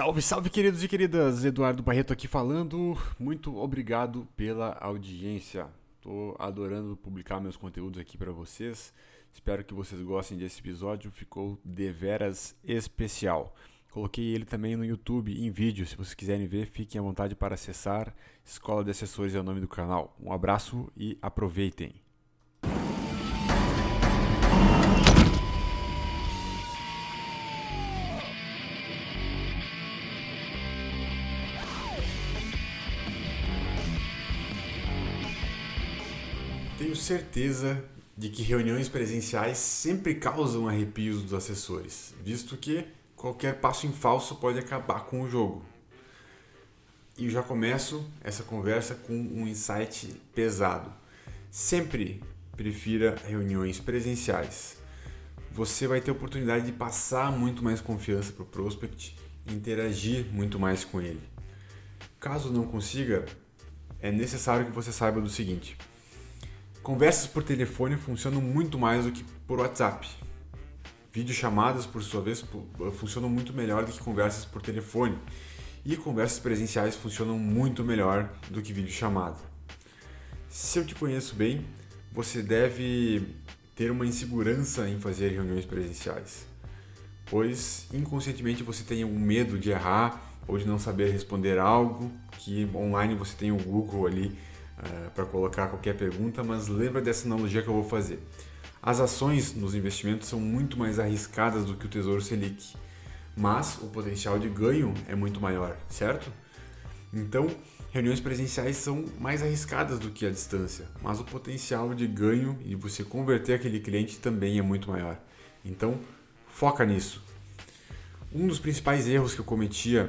Salve, salve, queridos e queridas! Eduardo Barreto aqui falando. Muito obrigado pela audiência. Tô adorando publicar meus conteúdos aqui para vocês. Espero que vocês gostem desse episódio. Ficou deveras especial. Coloquei ele também no YouTube em vídeo. Se vocês quiserem ver, fiquem à vontade para acessar. Escola de Assessores é o nome do canal. Um abraço e aproveitem. Tenho certeza de que reuniões presenciais sempre causam arrepios dos assessores, visto que qualquer passo em falso pode acabar com o jogo. E já começo essa conversa com um insight pesado. Sempre prefira reuniões presenciais. Você vai ter oportunidade de passar muito mais confiança para o prospect e interagir muito mais com ele. Caso não consiga, é necessário que você saiba do seguinte: Conversas por telefone funcionam muito mais do que por WhatsApp. Videochamadas, por sua vez, funcionam muito melhor do que conversas por telefone. E conversas presenciais funcionam muito melhor do que videochamada. Se eu te conheço bem, você deve ter uma insegurança em fazer reuniões presenciais, pois inconscientemente você tem um medo de errar ou de não saber responder algo, que online você tem o Google ali é, para colocar qualquer pergunta, mas lembra dessa analogia que eu vou fazer. As ações nos investimentos são muito mais arriscadas do que o Tesouro Selic, mas o potencial de ganho é muito maior, certo? Então, reuniões presenciais são mais arriscadas do que a distância, mas o potencial de ganho e você converter aquele cliente também é muito maior. Então, foca nisso. Um dos principais erros que eu cometia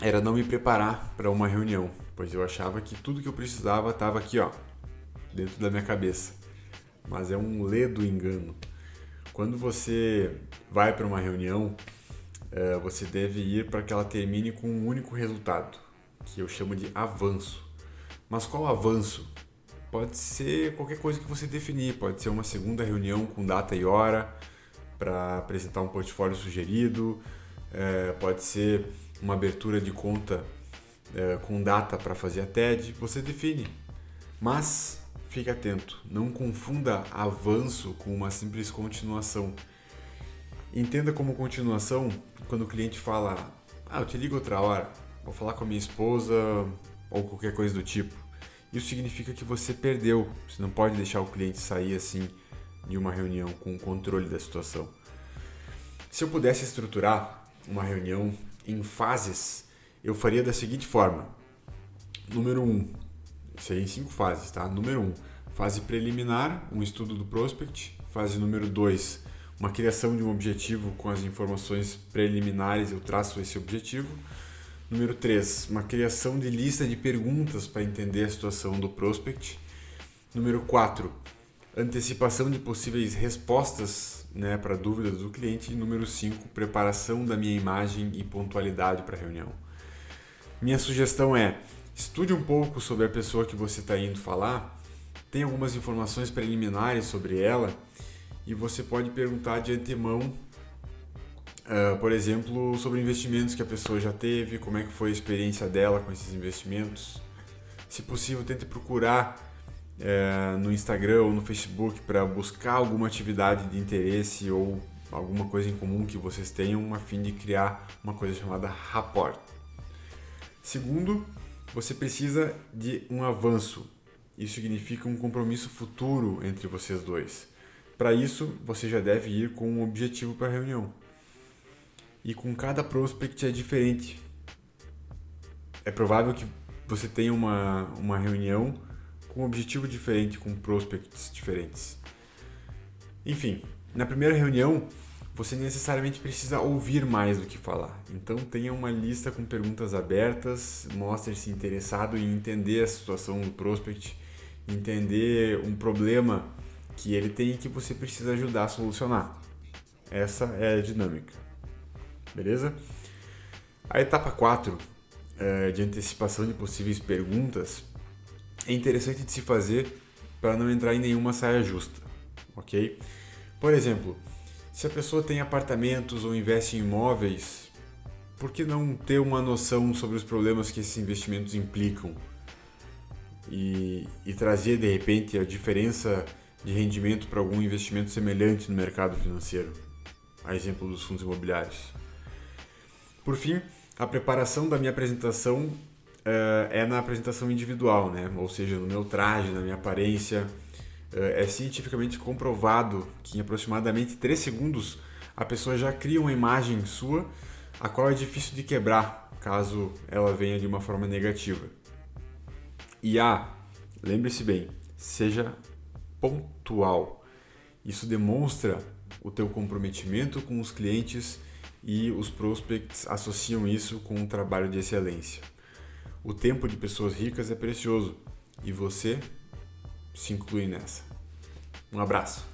era não me preparar para uma reunião pois eu achava que tudo que eu precisava estava aqui, ó, dentro da minha cabeça. Mas é um ledo engano. Quando você vai para uma reunião, é, você deve ir para que ela termine com um único resultado, que eu chamo de avanço. Mas qual avanço? Pode ser qualquer coisa que você definir, pode ser uma segunda reunião com data e hora para apresentar um portfólio sugerido, é, pode ser uma abertura de conta é, com data para fazer a TED, você define. Mas fique atento, não confunda avanço com uma simples continuação. Entenda como continuação quando o cliente fala: Ah, eu te ligo outra hora, vou falar com a minha esposa ou qualquer coisa do tipo. Isso significa que você perdeu. Você não pode deixar o cliente sair assim de uma reunião com o controle da situação. Se eu pudesse estruturar uma reunião em fases, eu faria da seguinte forma. Número 1, um, seria em cinco fases, tá? Número 1, um, fase preliminar, um estudo do prospect. Fase número 2, uma criação de um objetivo com as informações preliminares, eu traço esse objetivo. Número 3, uma criação de lista de perguntas para entender a situação do prospect. Número 4, antecipação de possíveis respostas né, para dúvidas do cliente. E número 5, preparação da minha imagem e pontualidade para a reunião. Minha sugestão é estude um pouco sobre a pessoa que você está indo falar, tem algumas informações preliminares sobre ela e você pode perguntar de antemão, uh, por exemplo, sobre investimentos que a pessoa já teve, como é que foi a experiência dela com esses investimentos. Se possível, tente procurar uh, no Instagram ou no Facebook para buscar alguma atividade de interesse ou alguma coisa em comum que vocês tenham a fim de criar uma coisa chamada rapport. Segundo, você precisa de um avanço. Isso significa um compromisso futuro entre vocês dois. Para isso, você já deve ir com um objetivo para a reunião. E com cada prospect é diferente. É provável que você tenha uma, uma reunião com um objetivo diferente, com prospects diferentes. Enfim, na primeira reunião, você necessariamente precisa ouvir mais do que falar. Então tenha uma lista com perguntas abertas, mostre-se interessado em entender a situação do prospect, entender um problema que ele tem e que você precisa ajudar a solucionar. Essa é a dinâmica. Beleza? A etapa 4 é, de antecipação de possíveis perguntas é interessante de se fazer para não entrar em nenhuma saia justa, ok? Por exemplo, se a pessoa tem apartamentos ou investe em imóveis, por que não ter uma noção sobre os problemas que esses investimentos implicam? E, e trazer de repente a diferença de rendimento para algum investimento semelhante no mercado financeiro, a exemplo dos fundos imobiliários. Por fim, a preparação da minha apresentação uh, é na apresentação individual, né? ou seja, no meu traje, na minha aparência. Uh, é cientificamente comprovado que em aproximadamente 3 segundos a pessoa já cria uma imagem sua, a qual é difícil de quebrar caso ela venha de uma forma negativa. E A, lembre-se bem, seja pontual. Isso demonstra o teu comprometimento com os clientes e os prospects associam isso com um trabalho de excelência. O tempo de pessoas ricas é precioso e você se inclui nessa. Um abraço.